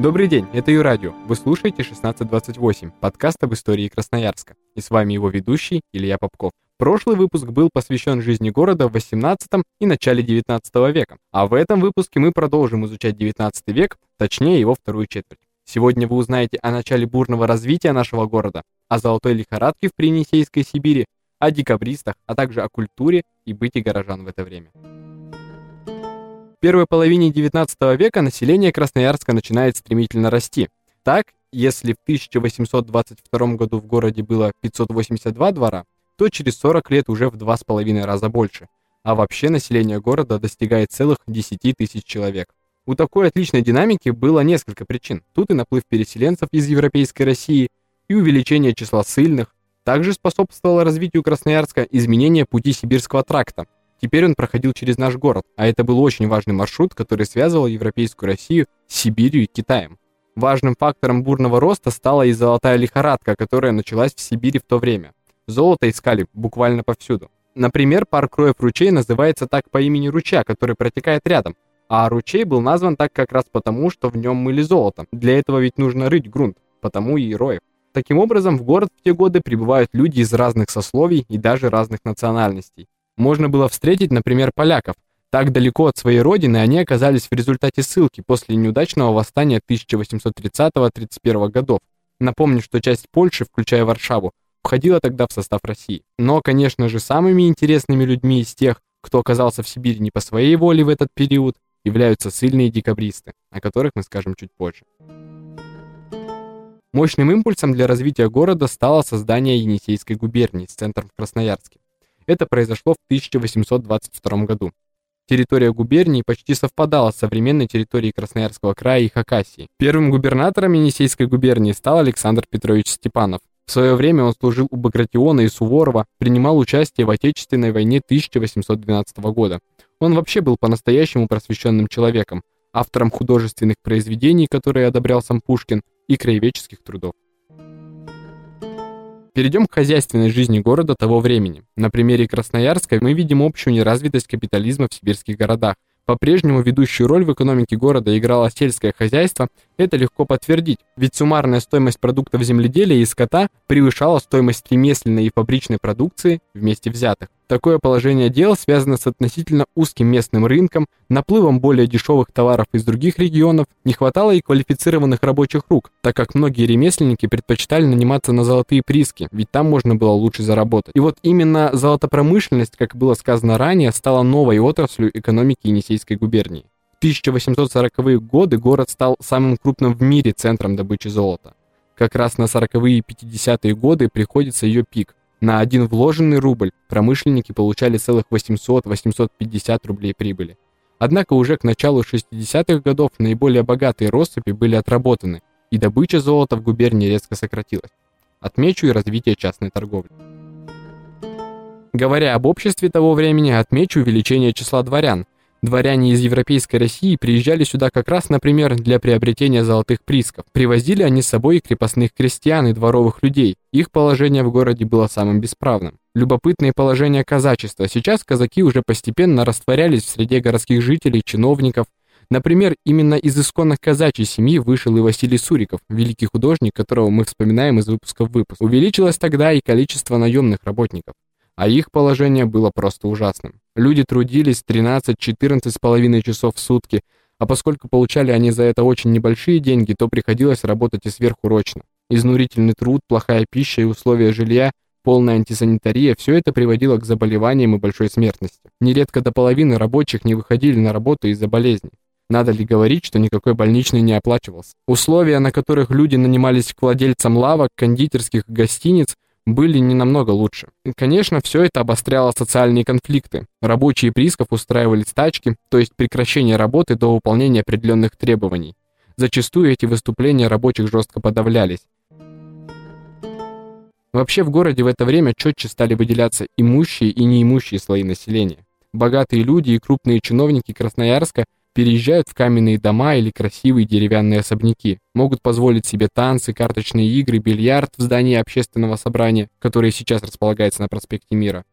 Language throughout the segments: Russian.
Добрый день, это Юрадио. Вы слушаете 1628, подкаст об истории Красноярска. И с вами его ведущий Илья Попков. Прошлый выпуск был посвящен жизни города в 18 и начале 19 века, а в этом выпуске мы продолжим изучать 19 век, точнее его вторую четверть. Сегодня вы узнаете о начале бурного развития нашего города, о золотой лихорадке в Принесейской Сибири, о декабристах, а также о культуре и быте горожан в это время. Первой половине 19 века население Красноярска начинает стремительно расти. Так, если в 1822 году в городе было 582 двора, то через 40 лет уже в 2,5 раза больше, а вообще население города достигает целых 10 тысяч человек. У такой отличной динамики было несколько причин. Тут и наплыв переселенцев из Европейской России, и увеличение числа ссыльных. Также способствовало развитию Красноярска изменение пути Сибирского тракта. Теперь он проходил через наш город, а это был очень важный маршрут, который связывал Европейскую Россию с Сибирью и Китаем. Важным фактором бурного роста стала и золотая лихорадка, которая началась в Сибири в то время. Золото искали буквально повсюду. Например, парк Роев ручей называется так по имени ручья, который протекает рядом, а ручей был назван так как раз потому, что в нем мыли золото. Для этого ведь нужно рыть грунт, потому и Роев. Таким образом, в город в те годы прибывают люди из разных сословий и даже разных национальностей. Можно было встретить, например, поляков. Так далеко от своей родины они оказались в результате ссылки после неудачного восстания 1830-31 годов. Напомню, что часть Польши, включая Варшаву, входила тогда в состав России. Но, конечно же, самыми интересными людьми из тех, кто оказался в Сибири не по своей воле в этот период, являются сильные декабристы, о которых мы скажем чуть позже. Мощным импульсом для развития города стало создание Енисейской губернии с центром в Красноярске. Это произошло в 1822 году. Территория губернии почти совпадала с современной территорией Красноярского края и Хакасии. Первым губернатором Енисейской губернии стал Александр Петрович Степанов. В свое время он служил у Багратиона и Суворова, принимал участие в Отечественной войне 1812 года. Он вообще был по-настоящему просвещенным человеком, автором художественных произведений, которые одобрял сам Пушкин, и краеведческих трудов. Перейдем к хозяйственной жизни города того времени. На примере Красноярска мы видим общую неразвитость капитализма в сибирских городах. По-прежнему ведущую роль в экономике города играло сельское хозяйство, это легко подтвердить, ведь суммарная стоимость продуктов земледелия и скота превышала стоимость ремесленной и фабричной продукции вместе взятых. Такое положение дел связано с относительно узким местным рынком, наплывом более дешевых товаров из других регионов, не хватало и квалифицированных рабочих рук, так как многие ремесленники предпочитали наниматься на золотые прииски, ведь там можно было лучше заработать. И вот именно золотопромышленность, как было сказано ранее, стала новой отраслью экономики Енисейской губернии. В 1840-е годы город стал самым крупным в мире центром добычи золота. Как раз на 40-е и 50-е годы приходится ее пик – на один вложенный рубль промышленники получали целых 800-850 рублей прибыли. Однако уже к началу 60-х годов наиболее богатые россыпи были отработаны, и добыча золота в губернии резко сократилась. Отмечу и развитие частной торговли. Говоря об обществе того времени, отмечу увеличение числа дворян, Дворяне из Европейской России приезжали сюда как раз, например, для приобретения золотых приисков. Привозили они с собой крепостных крестьян и дворовых людей. Их положение в городе было самым бесправным. Любопытное положение казачества. Сейчас казаки уже постепенно растворялись в среде городских жителей, чиновников. Например, именно из исконных казачьей семьи вышел и Василий Суриков, великий художник, которого мы вспоминаем из выпуска в выпуск. Увеличилось тогда и количество наемных работников а их положение было просто ужасным. Люди трудились 13-14 с половиной часов в сутки, а поскольку получали они за это очень небольшие деньги, то приходилось работать и сверхурочно. Изнурительный труд, плохая пища и условия жилья, полная антисанитария – все это приводило к заболеваниям и большой смертности. Нередко до половины рабочих не выходили на работу из-за болезней. Надо ли говорить, что никакой больничный не оплачивался? Условия, на которых люди нанимались к владельцам лавок, кондитерских гостиниц, были не намного лучше. Конечно, все это обостряло социальные конфликты. Рабочие приисков устраивали стачки, то есть прекращение работы до выполнения определенных требований. Зачастую эти выступления рабочих жестко подавлялись. Вообще в городе в это время четче стали выделяться имущие и неимущие слои населения. Богатые люди и крупные чиновники Красноярска – переезжают в каменные дома или красивые деревянные особняки, могут позволить себе танцы, карточные игры, бильярд в здании общественного собрания, которое сейчас располагается на проспекте Мира.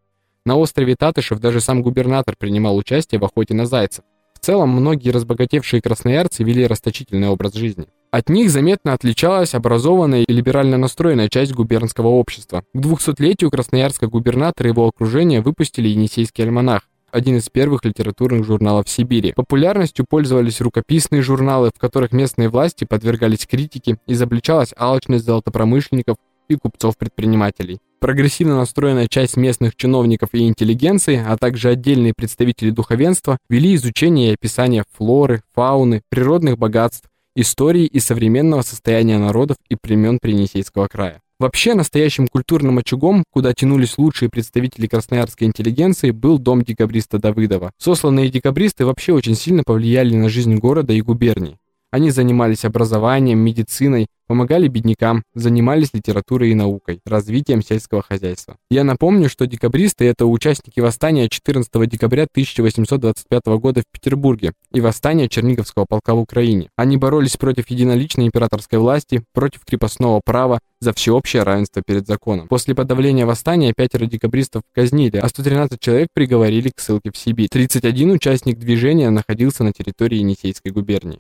На острове Татышев даже сам губернатор принимал участие в охоте на зайцев. В целом, многие разбогатевшие красноярцы вели расточительный образ жизни. От них заметно отличалась образованная и либерально настроенная часть губернского общества. К 200-летию Красноярска губернатор и его окружение выпустили «Енисейский альманах», один из первых литературных журналов Сибири. Популярностью пользовались рукописные журналы, в которых местные власти подвергались критике, изобличалась алчность золотопромышленников и купцов-предпринимателей. Прогрессивно настроенная часть местных чиновников и интеллигенции, а также отдельные представители духовенства вели изучение и описание флоры, фауны, природных богатств, истории и современного состояния народов и племен Принесейского края. Вообще, настоящим культурным очагом, куда тянулись лучшие представители красноярской интеллигенции, был дом декабриста Давыдова. Сосланные декабристы вообще очень сильно повлияли на жизнь города и губернии. Они занимались образованием, медициной, помогали беднякам, занимались литературой и наукой, развитием сельского хозяйства. Я напомню, что декабристы – это участники восстания 14 декабря 1825 года в Петербурге и восстания Черниговского полка в Украине. Они боролись против единоличной императорской власти, против крепостного права, за всеобщее равенство перед законом. После подавления восстания пятеро декабристов казнили, а 113 человек приговорили к ссылке в Сибирь. 31 участник движения находился на территории Енисейской губернии.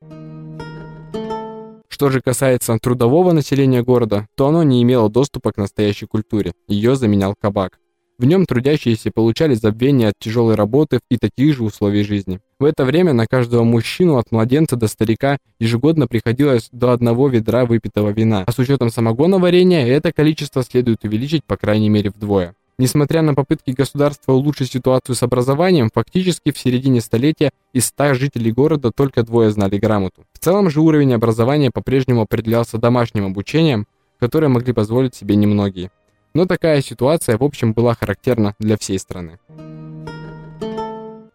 Что же касается трудового населения города, то оно не имело доступа к настоящей культуре, ее заменял кабак. В нем трудящиеся получали забвение от тяжелой работы и таких же условий жизни. В это время на каждого мужчину от младенца до старика ежегодно приходилось до одного ведра выпитого вина, а с учетом самогона варенья это количество следует увеличить по крайней мере вдвое. Несмотря на попытки государства улучшить ситуацию с образованием, фактически в середине столетия из 100 жителей города только двое знали грамоту. В целом же уровень образования по-прежнему определялся домашним обучением, которое могли позволить себе немногие. Но такая ситуация в общем была характерна для всей страны.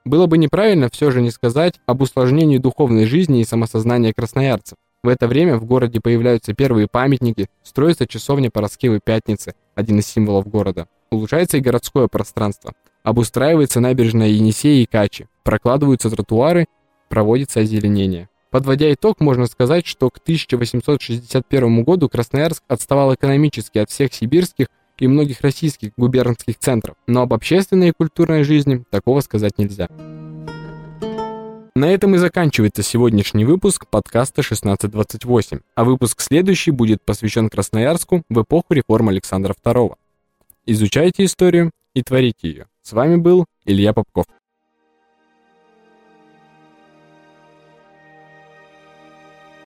Было бы неправильно все же не сказать об усложнении духовной жизни и самосознания красноярцев. В это время в городе появляются первые памятники, строится часовня Пороскевой Пятницы, один из символов города. Улучшается и городское пространство. Обустраивается набережная Енисея и Качи, прокладываются тротуары, проводится озеленение. Подводя итог, можно сказать, что к 1861 году Красноярск отставал экономически от всех сибирских и многих российских губернских центров, но об общественной и культурной жизни такого сказать нельзя. На этом и заканчивается сегодняшний выпуск подкаста 1628, а выпуск следующий будет посвящен Красноярску в эпоху реформ Александра II. Изучайте историю и творите ее. С вами был Илья Попков.